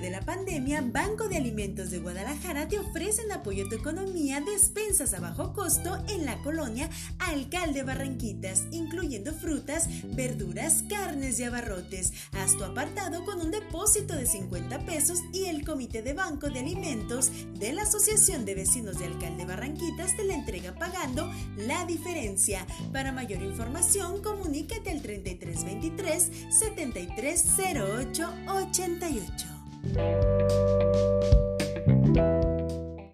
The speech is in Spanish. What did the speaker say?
de la pandemia, Banco de Alimentos de Guadalajara te ofrece en apoyo a tu economía despensas a bajo costo en la colonia Alcalde Barranquitas, incluyendo frutas, verduras, carnes y abarrotes. Haz tu apartado con un depósito de 50 pesos y el Comité de Banco de Alimentos de la Asociación de Vecinos de Alcalde Barranquitas te la entrega pagando la diferencia. Para mayor información, comunícate al 3323 7308 88. Thank you.